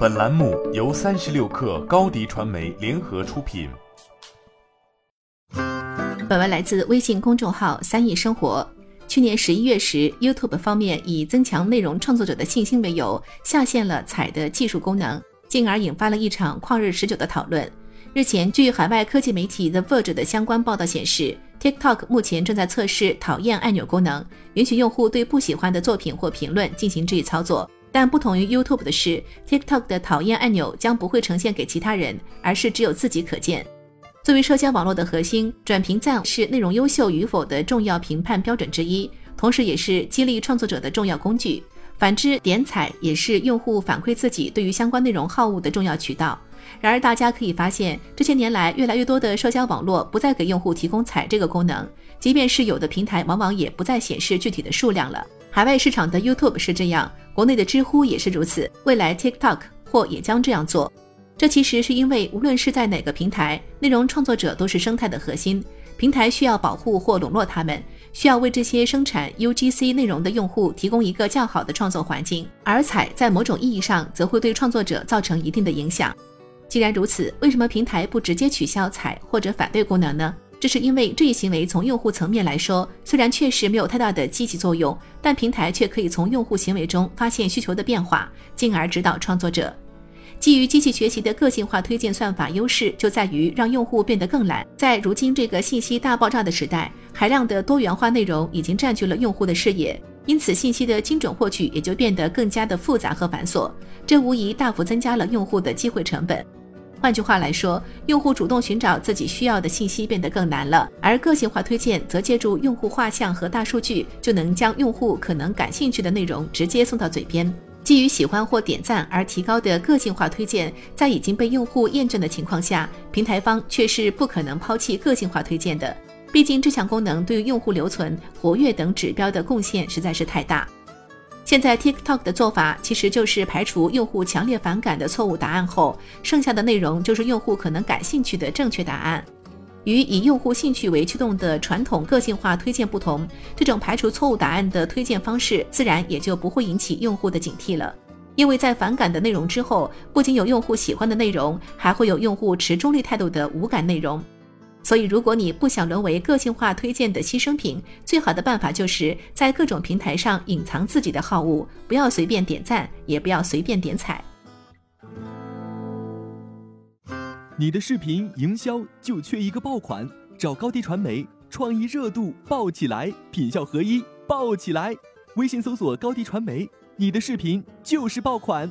本栏目由三十六氪高低传媒联合出品。本文来自微信公众号“三亿生活”。去年十一月时，YouTube 方面以增强内容创作者的信心为由，下线了彩的技术功能，进而引发了一场旷日持久的讨论。日前，据海外科技媒体 The Verge 的相关报道显示，TikTok 目前正在测试讨厌按钮功能，允许用户对不喜欢的作品或评论进行这一操作。但不同于 YouTube 的是，TikTok 的讨厌按钮将不会呈现给其他人，而是只有自己可见。作为社交网络的核心，转评赞是内容优秀与否的重要评判标准之一，同时也是激励创作者的重要工具。反之，点踩也是用户反馈自己对于相关内容好恶的重要渠道。然而，大家可以发现，这些年来，越来越多的社交网络不再给用户提供踩这个功能，即便是有的平台，往往也不再显示具体的数量了。海外市场的 YouTube 是这样，国内的知乎也是如此，未来 TikTok 或也将这样做。这其实是因为，无论是在哪个平台，内容创作者都是生态的核心，平台需要保护或笼络他们，需要为这些生产 UGC 内容的用户提供一个较好的创作环境。而采在某种意义上，则会对创作者造成一定的影响。既然如此，为什么平台不直接取消采或者反对功能呢？这是因为这一行为从用户层面来说，虽然确实没有太大的积极作用，但平台却可以从用户行为中发现需求的变化，进而指导创作者。基于机器学习的个性化推荐算法优势就在于让用户变得更懒。在如今这个信息大爆炸的时代，海量的多元化内容已经占据了用户的视野，因此信息的精准获取也就变得更加的复杂和繁琐，这无疑大幅增加了用户的机会成本。换句话来说，用户主动寻找自己需要的信息变得更难了，而个性化推荐则借助用户画像和大数据，就能将用户可能感兴趣的内容直接送到嘴边。基于喜欢或点赞而提高的个性化推荐，在已经被用户厌倦的情况下，平台方却是不可能抛弃个性化推荐的。毕竟这项功能对于用户留存、活跃等指标的贡献实在是太大。现在 TikTok 的做法其实就是排除用户强烈反感的错误答案后，剩下的内容就是用户可能感兴趣的正确答案。与以用户兴趣为驱动的传统个性化推荐不同，这种排除错误答案的推荐方式自然也就不会引起用户的警惕了。因为在反感的内容之后，不仅有用户喜欢的内容，还会有用户持中立态度的无感内容。所以，如果你不想沦为个性化推荐的牺牲品，最好的办法就是在各种平台上隐藏自己的好恶，不要随便点赞，也不要随便点踩。你的视频营销就缺一个爆款，找高低传媒，创意热度爆起来，品效合一爆起来。微信搜索高低传媒，你的视频就是爆款。